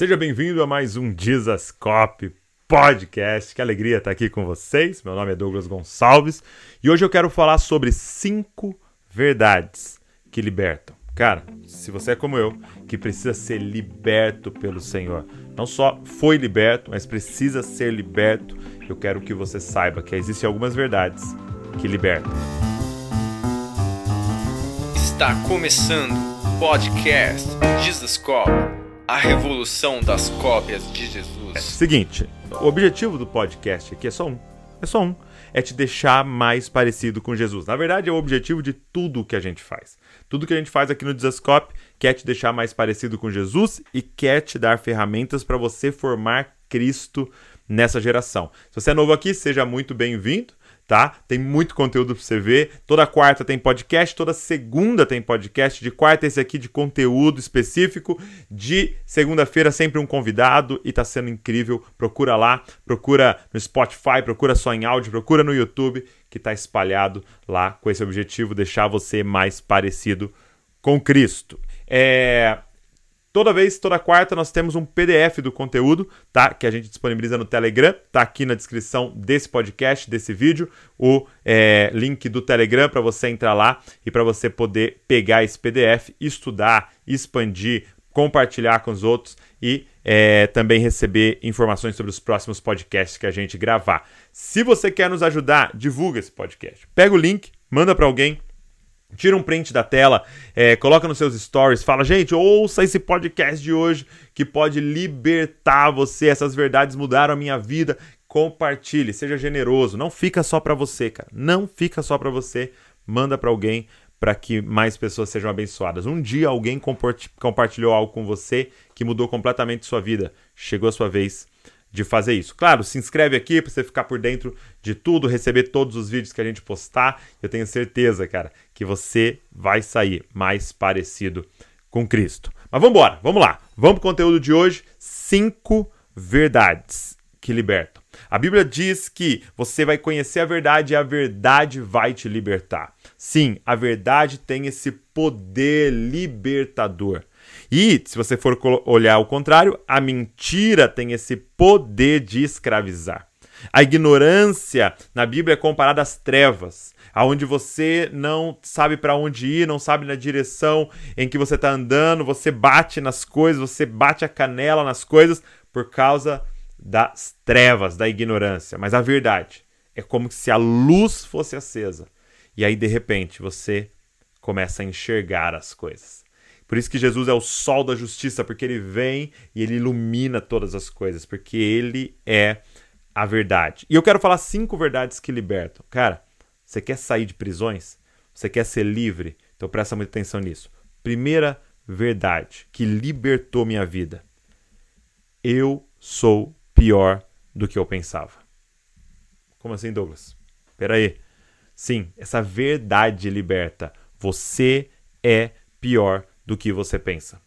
Seja bem-vindo a mais um Dizascope Podcast. Que alegria estar aqui com vocês. Meu nome é Douglas Gonçalves e hoje eu quero falar sobre cinco verdades que libertam. Cara, se você é como eu, que precisa ser liberto pelo Senhor, não só foi liberto, mas precisa ser liberto, eu quero que você saiba que existem algumas verdades que libertam. Está começando o podcast Jesus Cop, a revolução das cópias de Jesus. É, seguinte, o objetivo do podcast aqui é só um. É só um. É te deixar mais parecido com Jesus. Na verdade, é o objetivo de tudo que a gente faz. Tudo que a gente faz aqui no Desascope quer te deixar mais parecido com Jesus e quer te dar ferramentas para você formar Cristo nessa geração. Se você é novo aqui, seja muito bem-vindo tá? Tem muito conteúdo para você ver. Toda quarta tem podcast, toda segunda tem podcast. De quarta esse aqui de conteúdo específico. De segunda-feira sempre um convidado e tá sendo incrível. Procura lá, procura no Spotify, procura só em áudio, procura no YouTube que tá espalhado lá com esse objetivo deixar você mais parecido com Cristo. É, Toda vez, toda quarta, nós temos um PDF do conteúdo, tá? Que a gente disponibiliza no Telegram. Tá aqui na descrição desse podcast, desse vídeo, o é, link do Telegram para você entrar lá e para você poder pegar esse PDF, estudar, expandir, compartilhar com os outros e é, também receber informações sobre os próximos podcasts que a gente gravar. Se você quer nos ajudar, divulga esse podcast. Pega o link, manda para alguém, Tira um print da tela, é, coloca nos seus stories, fala, gente, ouça esse podcast de hoje que pode libertar você. Essas verdades mudaram a minha vida. Compartilhe, seja generoso. Não fica só para você, cara. Não fica só para você. Manda para alguém para que mais pessoas sejam abençoadas. Um dia alguém compartilhou algo com você que mudou completamente sua vida. Chegou a sua vez de fazer isso. Claro, se inscreve aqui para você ficar por dentro de tudo, receber todos os vídeos que a gente postar. Eu tenho certeza, cara, que você vai sair mais parecido com Cristo. Mas vamos embora, vamos lá. Vamos para o conteúdo de hoje. Cinco verdades que libertam. A Bíblia diz que você vai conhecer a verdade e a verdade vai te libertar. Sim, a verdade tem esse poder libertador. E, se você for olhar o contrário, a mentira tem esse poder de escravizar. A ignorância na Bíblia é comparada às trevas, aonde você não sabe para onde ir, não sabe na direção em que você está andando, você bate nas coisas, você bate a canela nas coisas por causa das trevas, da ignorância. Mas a verdade é como se a luz fosse acesa e aí de repente você começa a enxergar as coisas. Por isso que Jesus é o sol da justiça, porque ele vem e ele ilumina todas as coisas, porque ele é a verdade. E eu quero falar cinco verdades que libertam. Cara, você quer sair de prisões? Você quer ser livre? Então presta muita atenção nisso. Primeira verdade que libertou minha vida. Eu sou pior do que eu pensava. Como assim, Douglas? Peraí. Sim, essa verdade liberta. Você é pior do que você pensa.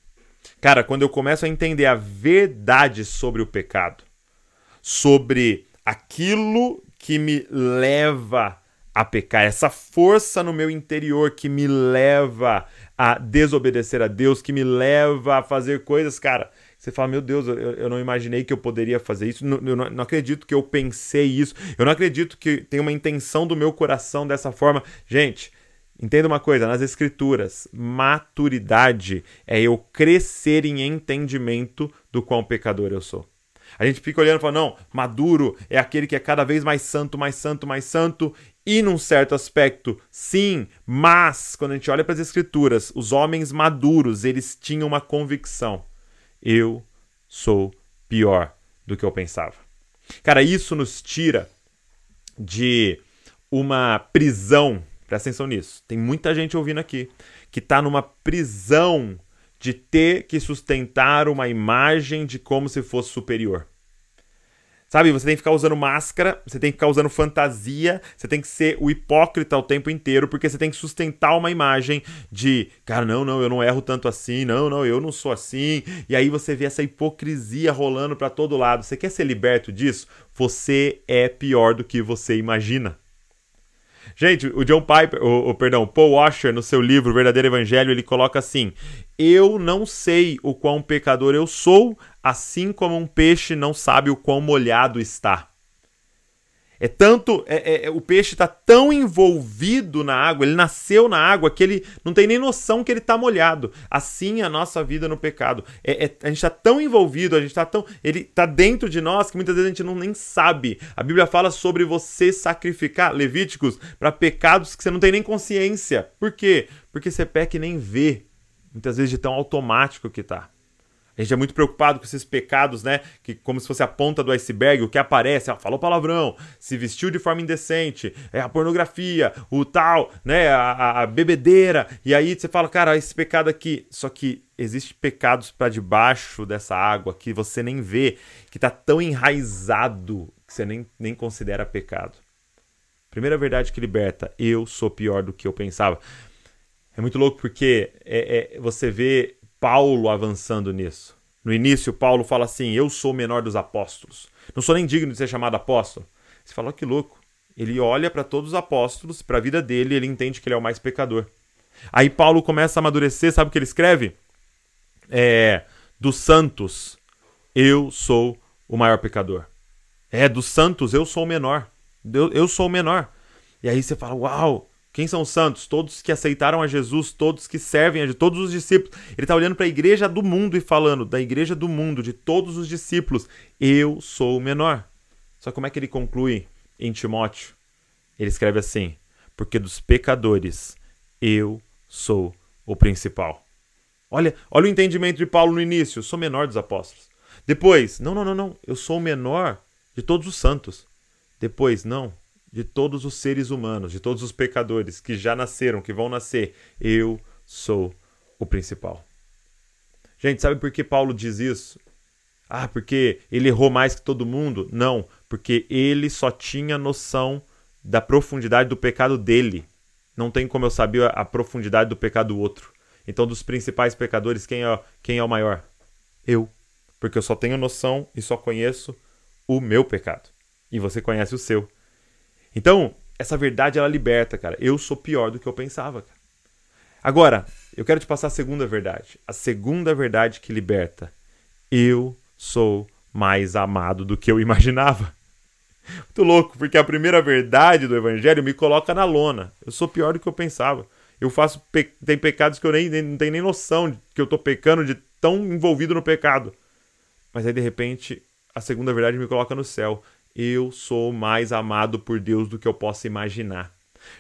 Cara, quando eu começo a entender a verdade sobre o pecado, sobre aquilo que me leva a pecar, essa força no meu interior que me leva a desobedecer a Deus, que me leva a fazer coisas, cara. Você fala, meu Deus, eu, eu não imaginei que eu poderia fazer isso, eu não, não acredito que eu pensei isso, eu não acredito que tem uma intenção do meu coração dessa forma. Gente, Entenda uma coisa, nas escrituras, maturidade é eu crescer em entendimento do quão pecador eu sou. A gente fica olhando e fala, não, maduro é aquele que é cada vez mais santo, mais santo, mais santo, e num certo aspecto, sim, mas quando a gente olha para as escrituras, os homens maduros, eles tinham uma convicção. Eu sou pior do que eu pensava. Cara, isso nos tira de uma prisão Presta atenção nisso. Tem muita gente ouvindo aqui que está numa prisão de ter que sustentar uma imagem de como se fosse superior. Sabe, você tem que ficar usando máscara, você tem que ficar usando fantasia, você tem que ser o hipócrita o tempo inteiro, porque você tem que sustentar uma imagem de, cara, não, não, eu não erro tanto assim, não, não, eu não sou assim. E aí você vê essa hipocrisia rolando para todo lado. Você quer ser liberto disso? Você é pior do que você imagina. Gente, o John Piper, o, o, perdão, Paul Washer, no seu livro Verdadeiro Evangelho, ele coloca assim: Eu não sei o quão pecador eu sou assim como um peixe não sabe o quão molhado está. É tanto. É, é, o peixe está tão envolvido na água, ele nasceu na água, que ele não tem nem noção que ele está molhado. Assim é a nossa vida no pecado. É, é a gente está tão envolvido, a gente está tão. Ele está dentro de nós que muitas vezes a gente não nem sabe. A Bíblia fala sobre você sacrificar Levíticos para pecados que você não tem nem consciência. Por quê? Porque você peca e nem vê. Muitas vezes de tão automático que está. A gente é muito preocupado com esses pecados, né? Que como se fosse a ponta do iceberg, o que aparece, ah, falou palavrão, se vestiu de forma indecente, é a pornografia, o tal, né? A, a bebedeira. E aí você fala, cara, esse pecado aqui. Só que existe pecados para debaixo dessa água que você nem vê, que tá tão enraizado que você nem, nem considera pecado. Primeira verdade que liberta, eu sou pior do que eu pensava. É muito louco porque é, é, você vê Paulo avançando nisso. No início, Paulo fala assim: Eu sou o menor dos apóstolos. Não sou nem digno de ser chamado apóstolo. Você fala, que louco. Ele olha para todos os apóstolos, para a vida dele, ele entende que ele é o mais pecador. Aí Paulo começa a amadurecer, sabe o que ele escreve? É, dos santos, eu sou o maior pecador. É, dos santos, eu sou o menor. Eu, eu sou o menor. E aí você fala, uau, quem são os santos? Todos que aceitaram a Jesus, todos que servem a Jesus, todos os discípulos. Ele está olhando para a igreja do mundo e falando, da igreja do mundo, de todos os discípulos, eu sou o menor. Só como é que ele conclui em Timóteo? Ele escreve assim: porque dos pecadores eu sou o principal. Olha, olha o entendimento de Paulo no início, eu sou menor dos apóstolos. Depois, não, não, não, não, eu sou o menor de todos os santos. Depois, não, de todos os seres humanos, de todos os pecadores que já nasceram, que vão nascer, eu sou o principal. Gente, sabe por que Paulo diz isso? Ah, porque ele errou mais que todo mundo? Não, porque ele só tinha noção da profundidade do pecado dele. Não tem como eu saber a profundidade do pecado do outro. Então, dos principais pecadores, quem é, quem é o maior? Eu. Porque eu só tenho noção e só conheço o meu pecado. E você conhece o seu. Então, essa verdade ela liberta, cara. Eu sou pior do que eu pensava, cara. Agora, eu quero te passar a segunda verdade. A segunda verdade que liberta. Eu sou mais amado do que eu imaginava. Muito louco, porque a primeira verdade do evangelho me coloca na lona. Eu sou pior do que eu pensava. Eu faço pe... tem pecados que eu nem, nem não tenho nem noção de que eu tô pecando de tão envolvido no pecado. Mas aí de repente a segunda verdade me coloca no céu eu sou mais amado por Deus do que eu possa imaginar.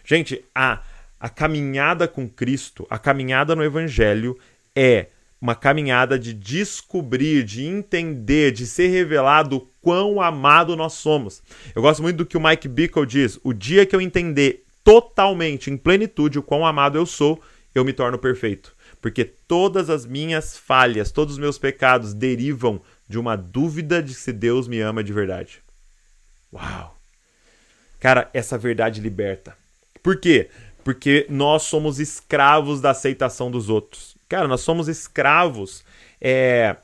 Gente, a, a caminhada com Cristo, a caminhada no Evangelho é uma caminhada de descobrir, de entender, de ser revelado quão amado nós somos. Eu gosto muito do que o Mike Bickle diz: o dia que eu entender totalmente, em plenitude, o quão amado eu sou, eu me torno perfeito. Porque todas as minhas falhas, todos os meus pecados derivam de uma dúvida de se Deus me ama de verdade. Uau! Cara, essa verdade liberta. Por quê? Porque nós somos escravos da aceitação dos outros. Cara, nós somos escravos é,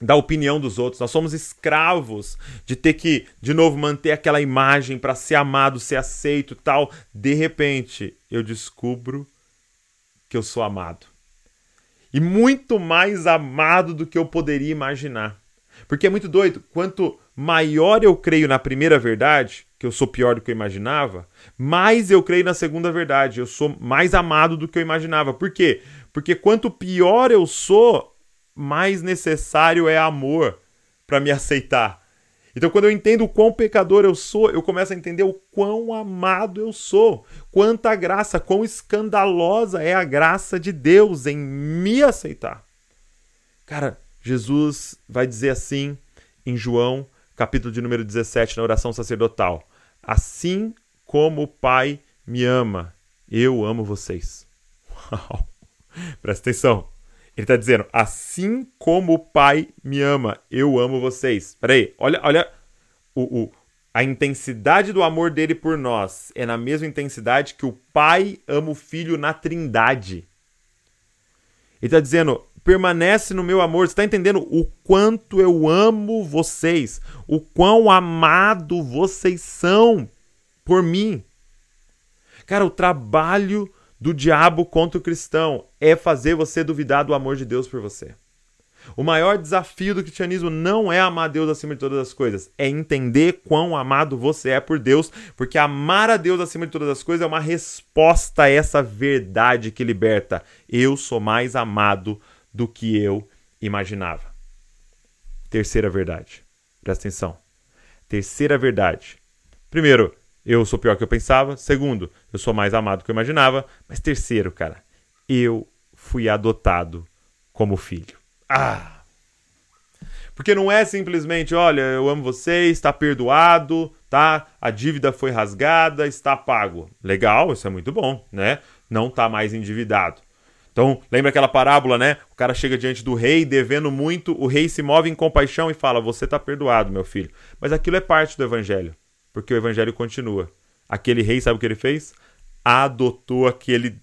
da opinião dos outros. Nós somos escravos de ter que, de novo, manter aquela imagem para ser amado, ser aceito tal. De repente, eu descubro que eu sou amado. E muito mais amado do que eu poderia imaginar. Porque é muito doido. Quanto maior eu creio na primeira verdade, que eu sou pior do que eu imaginava, mais eu creio na segunda verdade, eu sou mais amado do que eu imaginava. Por quê? Porque quanto pior eu sou, mais necessário é amor para me aceitar. Então, quando eu entendo o quão pecador eu sou, eu começo a entender o quão amado eu sou, quanta graça, quão escandalosa é a graça de Deus em me aceitar. Cara, Jesus vai dizer assim em João capítulo de número 17, na oração sacerdotal. Assim como o Pai me ama, eu amo vocês. Uau! Presta atenção. Ele está dizendo, assim como o Pai me ama, eu amo vocês. Peraí, olha, olha o, o, a intensidade do amor dele por nós é na mesma intensidade que o Pai ama o Filho na Trindade. Ele está dizendo, permanece no meu amor. Você está entendendo o quanto eu amo vocês, o quão amado vocês são por mim. Cara, o trabalho do diabo contra o cristão é fazer você duvidar do amor de Deus por você. O maior desafio do cristianismo não é amar Deus acima de todas as coisas, é entender quão amado você é por Deus, porque amar a Deus acima de todas as coisas é uma resposta a essa verdade que liberta. Eu sou mais amado do que eu imaginava. Terceira verdade. Presta atenção. Terceira verdade. Primeiro, eu sou pior que eu pensava. Segundo, eu sou mais amado do que eu imaginava. Mas terceiro, cara, eu fui adotado como filho. Ah! Porque não é simplesmente, olha, eu amo você, está perdoado, tá? A dívida foi rasgada, está pago. Legal, isso é muito bom, né? Não está mais endividado. Então, lembra aquela parábola, né? O cara chega diante do rei devendo muito, o rei se move em compaixão e fala: Você está perdoado, meu filho. Mas aquilo é parte do evangelho, porque o evangelho continua. Aquele rei, sabe o que ele fez? Adotou aquele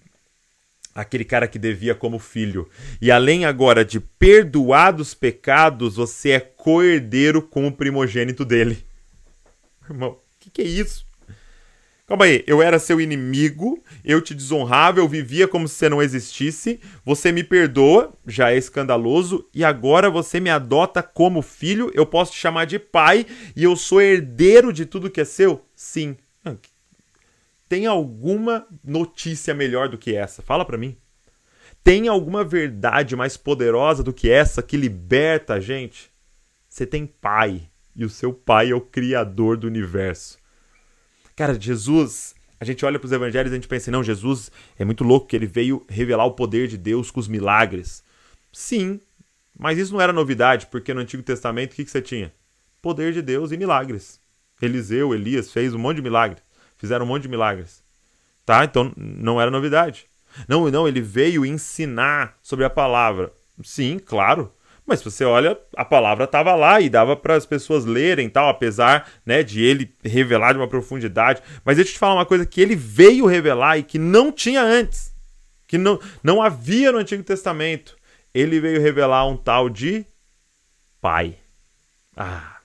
aquele cara que devia como filho. E além agora de perdoados pecados, você é coerdeiro com o primogênito dele. Irmão, o que, que é isso? Calma aí, eu era seu inimigo, eu te desonrava, eu vivia como se você não existisse, você me perdoa, já é escandaloso, e agora você me adota como filho, eu posso te chamar de pai, e eu sou herdeiro de tudo que é seu? Sim. Tem alguma notícia melhor do que essa? Fala para mim. Tem alguma verdade mais poderosa do que essa que liberta a gente? Você tem pai e o seu pai é o criador do universo. Cara, Jesus, a gente olha para os evangelhos e a gente pensa, não, Jesus é muito louco que ele veio revelar o poder de Deus com os milagres. Sim, mas isso não era novidade, porque no Antigo Testamento o que, que você tinha? Poder de Deus e milagres. Eliseu, Elias fez um monte de milagres fizeram um monte de milagres. Tá? Então não era novidade. Não, não, ele veio ensinar sobre a palavra. Sim, claro. Mas você olha, a palavra estava lá e dava para as pessoas lerem tal, apesar né, de ele revelar de uma profundidade. Mas deixa eu te falar uma coisa que ele veio revelar e que não tinha antes. Que não, não havia no Antigo Testamento. Ele veio revelar um tal de Pai. Ah,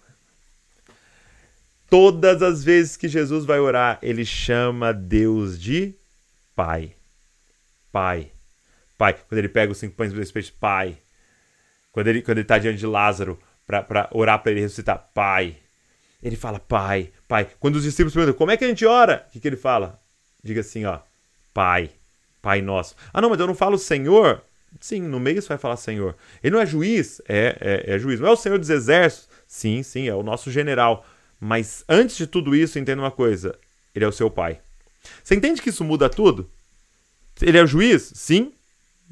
Todas as vezes que Jesus vai orar, ele chama Deus de Pai. Pai. Pai. Quando ele pega os cinco pães e os peixes, Pai. Quando ele quando ele está diante de Lázaro para orar para ele ressuscitar, Pai. Ele fala Pai, Pai. Quando os discípulos perguntam como é que a gente ora, o que, que ele fala? Diga assim, ó, Pai, Pai nosso. Ah, não, mas eu não falo Senhor. Sim, no meio você vai falar Senhor. Ele não é juiz? É, é, é juiz. Não é o Senhor dos Exércitos? Sim, sim, é o nosso general. Mas antes de tudo isso, entenda uma coisa: ele é o seu pai. Você entende que isso muda tudo? Ele é o juiz? Sim.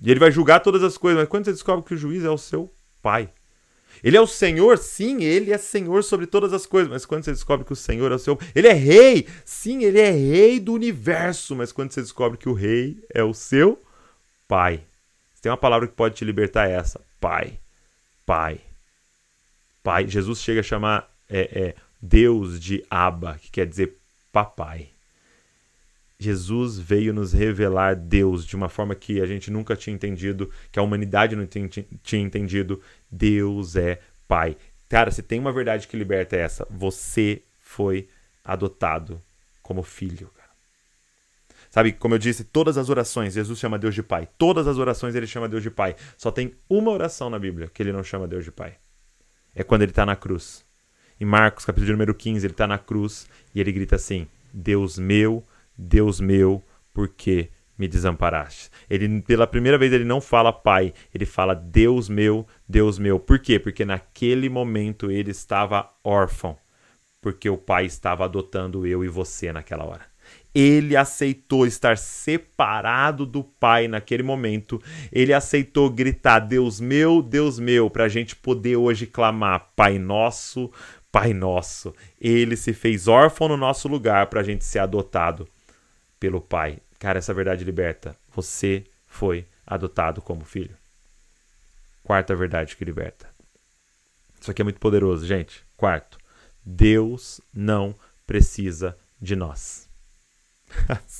E ele vai julgar todas as coisas. Mas quando você descobre que o juiz é o seu pai? Ele é o Senhor? Sim, ele é Senhor sobre todas as coisas. Mas quando você descobre que o Senhor é o seu. Ele é rei? Sim, ele é rei do universo. Mas quando você descobre que o rei é o seu pai. Tem uma palavra que pode te libertar é essa: pai. Pai. Pai. Jesus chega a chamar é, é, Deus de Abba, que quer dizer papai. Jesus veio nos revelar Deus de uma forma que a gente nunca tinha entendido, que a humanidade não tinha entendido. Deus é Pai. Cara, se tem uma verdade que liberta é essa: você foi adotado como filho. Sabe, como eu disse, todas as orações, Jesus chama Deus de Pai. Todas as orações ele chama Deus de Pai. Só tem uma oração na Bíblia que ele não chama Deus de Pai. É quando ele está na cruz. Em Marcos, capítulo número 15, ele está na cruz e ele grita assim: Deus meu, Deus meu, por que me desamparaste? Ele, pela primeira vez, ele não fala pai, ele fala Deus meu, Deus meu. Por quê? Porque naquele momento ele estava órfão, porque o pai estava adotando eu e você naquela hora ele aceitou estar separado do Pai naquele momento. Ele aceitou gritar: Deus meu, Deus meu, para a gente poder hoje clamar: Pai nosso, Pai Nosso. Ele se fez órfão no nosso lugar para a gente ser adotado pelo Pai. Cara, essa verdade liberta. Você foi adotado como filho. Quarta verdade que liberta. Isso aqui é muito poderoso, gente. Quarto, Deus não precisa de nós.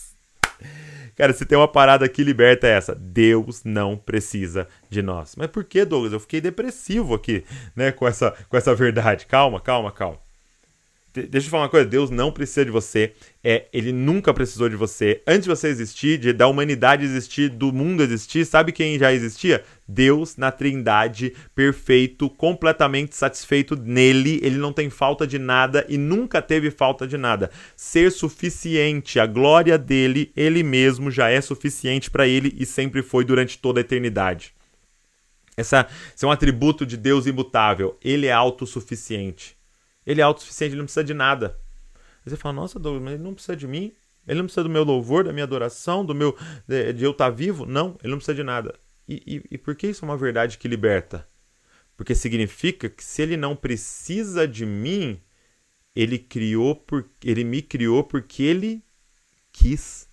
Cara, se tem uma parada que liberta é essa. Deus não precisa de nós. Mas por que, Douglas? Eu fiquei depressivo aqui, né, com essa, com essa verdade. Calma, calma, calma. Deixa eu falar uma coisa, Deus não precisa de você, é, ele nunca precisou de você. Antes de você existir, de, da humanidade existir, do mundo existir, sabe quem já existia? Deus na Trindade, perfeito, completamente satisfeito nele, ele não tem falta de nada e nunca teve falta de nada. Ser suficiente, a glória dele, ele mesmo já é suficiente para ele e sempre foi durante toda a eternidade. Essa, esse é um atributo de Deus imutável. Ele é autossuficiente. Ele é autossuficiente, ele não precisa de nada. Você fala, nossa, Douglas, mas ele não precisa de mim? Ele não precisa do meu louvor, da minha adoração, do meu de, de eu estar vivo? Não, ele não precisa de nada. E, e, e por que isso é uma verdade que liberta? Porque significa que se ele não precisa de mim, ele criou por, ele me criou porque ele quis.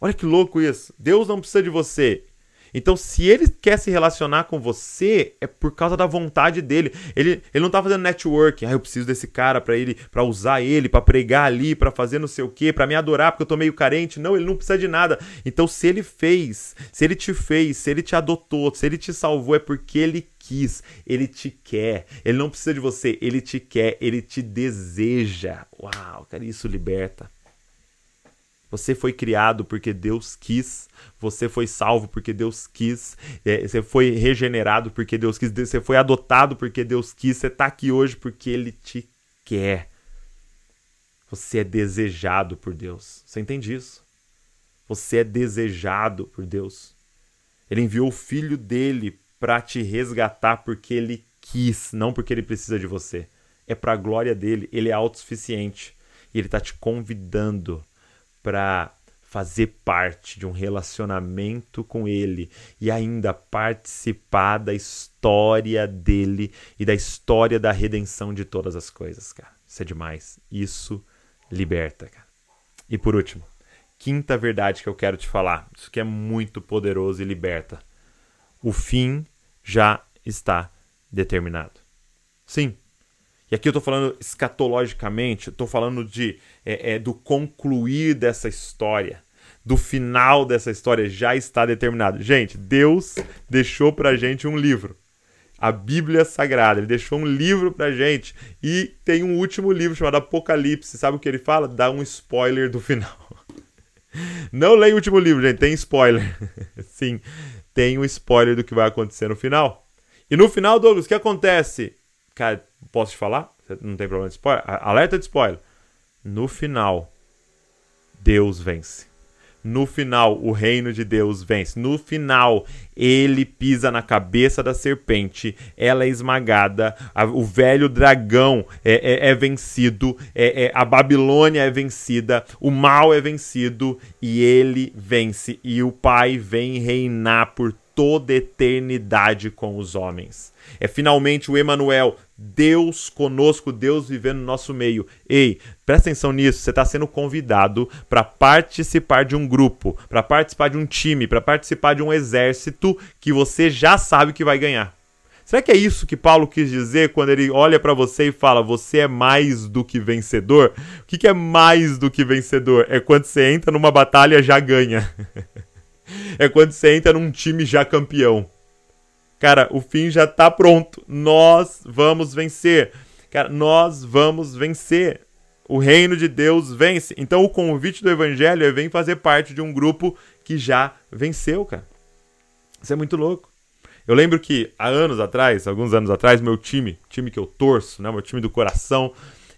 Olha que louco isso. Deus não precisa de você. Então, se ele quer se relacionar com você, é por causa da vontade dele. Ele, ele não tá fazendo networking. Ah, eu preciso desse cara para ele, para usar ele, para pregar ali, para fazer não sei o quê, para me adorar porque eu tô meio carente. Não, ele não precisa de nada. Então, se ele fez, se ele te fez, se ele te adotou, se ele te salvou, é porque ele quis, ele te quer. Ele não precisa de você, ele te quer, ele te deseja. Uau, cara, isso liberta. Você foi criado porque Deus quis. Você foi salvo porque Deus quis. É, você foi regenerado porque Deus quis. Você foi adotado porque Deus quis. Você está aqui hoje porque Ele te quer. Você é desejado por Deus. Você entende isso? Você é desejado por Deus. Ele enviou o filho dele para te resgatar porque ele quis, não porque ele precisa de você. É para a glória dele. Ele é autossuficiente. E ele está te convidando para fazer parte de um relacionamento com ele e ainda participar da história dele e da história da redenção de todas as coisas, cara. Isso é demais. Isso liberta, cara. E por último, quinta verdade que eu quero te falar. Isso que é muito poderoso e liberta. O fim já está determinado. Sim, e aqui eu estou falando escatologicamente, estou falando de é, é, do concluir dessa história, do final dessa história já está determinado. Gente, Deus deixou para gente um livro, a Bíblia Sagrada. Ele deixou um livro para gente e tem um último livro chamado Apocalipse. Sabe o que ele fala? Dá um spoiler do final. Não leia o último livro, gente. Tem spoiler. Sim, tem um spoiler do que vai acontecer no final. E no final, Douglas, o que acontece? Cara, posso te falar? Não tem problema de spoiler? Alerta de spoiler. No final, Deus vence. No final, o reino de Deus vence. No final, ele pisa na cabeça da serpente, ela é esmagada, a, o velho dragão é, é, é vencido, é, é, a Babilônia é vencida, o mal é vencido e ele vence. E o Pai vem reinar por toda eternidade com os homens. É finalmente o Emanuel, Deus conosco, Deus vivendo no nosso meio. Ei, presta atenção nisso, você está sendo convidado para participar de um grupo, para participar de um time, para participar de um exército que você já sabe que vai ganhar. Será que é isso que Paulo quis dizer quando ele olha para você e fala: Você é mais do que vencedor? O que, que é mais do que vencedor? É quando você entra numa batalha já ganha. é quando você entra num time já campeão. Cara, o fim já tá pronto. Nós vamos vencer. Cara, nós vamos vencer. O reino de Deus vence. Então o convite do evangelho é vem fazer parte de um grupo que já venceu, cara. Isso é muito louco. Eu lembro que há anos atrás, alguns anos atrás, meu time, time que eu torço, né, meu time do coração,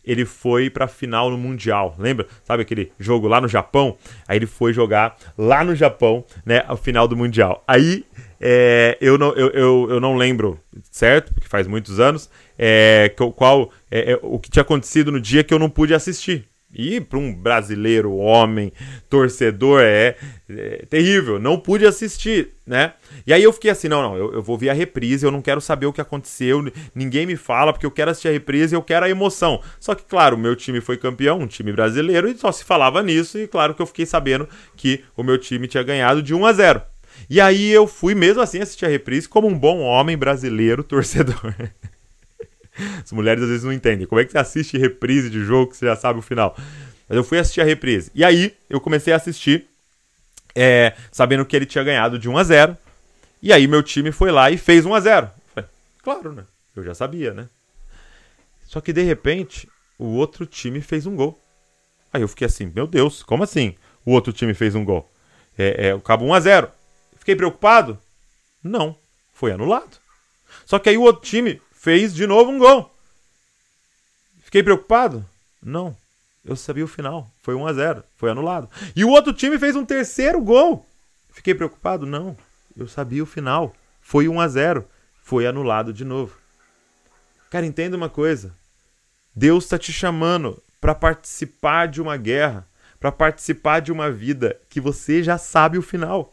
ele foi pra final no Mundial. Lembra? Sabe aquele jogo lá no Japão? Aí ele foi jogar lá no Japão, né? A final do Mundial. Aí é, eu, não, eu, eu, eu não lembro, certo? Porque faz muitos anos. É, qual é, é, o que tinha acontecido no dia que eu não pude assistir. E para um brasileiro, homem, torcedor, é, é, terrível. Não pude assistir, né? E aí eu fiquei assim: não, não, eu, eu, vou ver a reprise, eu não quero saber o que aconteceu, ninguém me fala, porque eu quero assistir a reprise e eu quero a emoção. Só que, claro, meu time foi campeão, um time brasileiro, e só se falava nisso, e claro que eu fiquei sabendo que o meu time tinha ganhado de 1 a 0. E aí eu fui mesmo assim assistir a reprise como um bom homem brasileiro torcedor. As mulheres às vezes não entendem. Como é que você assiste reprise de jogo que você já sabe o final? Mas eu fui assistir a reprise. E aí eu comecei a assistir, é, sabendo que ele tinha ganhado de 1 a 0 E aí meu time foi lá e fez 1 a 0 Falei, Claro, né? Eu já sabia, né? Só que de repente, o outro time fez um gol. Aí eu fiquei assim, meu Deus, como assim? O outro time fez um gol. É, é, acabou 1 a 0 Fiquei preocupado? Não, foi anulado. Só que aí o outro time fez de novo um gol. Fiquei preocupado? Não. Eu sabia o final. Foi 1 a 0 Foi anulado. E o outro time fez um terceiro gol. Fiquei preocupado? Não. Eu sabia o final. Foi 1 a 0 Foi anulado de novo. Cara, entenda uma coisa. Deus está te chamando para participar de uma guerra, para participar de uma vida que você já sabe o final.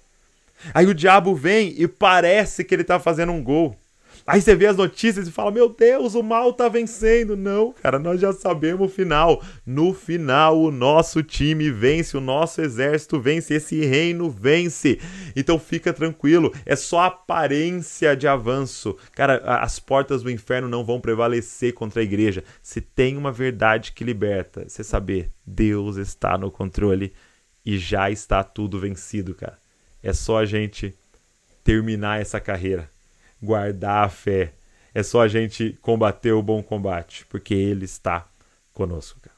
Aí o diabo vem e parece que ele está fazendo um gol. Aí você vê as notícias e fala: Meu Deus, o mal tá vencendo. Não, cara, nós já sabemos o final. No final, o nosso time vence, o nosso exército vence, esse reino vence. Então fica tranquilo, é só aparência de avanço. Cara, as portas do inferno não vão prevalecer contra a igreja. Se tem uma verdade que liberta, você saber, Deus está no controle e já está tudo vencido, cara. É só a gente terminar essa carreira guardar a fé. É só a gente combater o bom combate, porque Ele está conosco. Cara.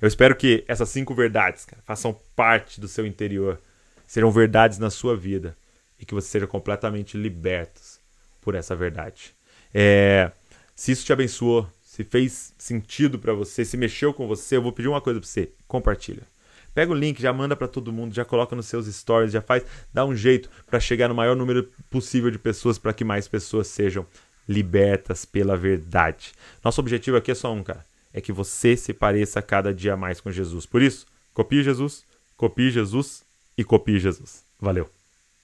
Eu espero que essas cinco verdades cara, façam parte do seu interior, serão verdades na sua vida e que você seja completamente liberto por essa verdade. É, se isso te abençoou, se fez sentido para você, se mexeu com você, eu vou pedir uma coisa para você: compartilha. Pega o link, já manda para todo mundo, já coloca nos seus stories, já faz, dá um jeito para chegar no maior número possível de pessoas para que mais pessoas sejam libertas pela verdade. Nosso objetivo aqui é só um, cara, é que você se pareça cada dia mais com Jesus. Por isso, copie Jesus, copie Jesus e copie Jesus. Valeu.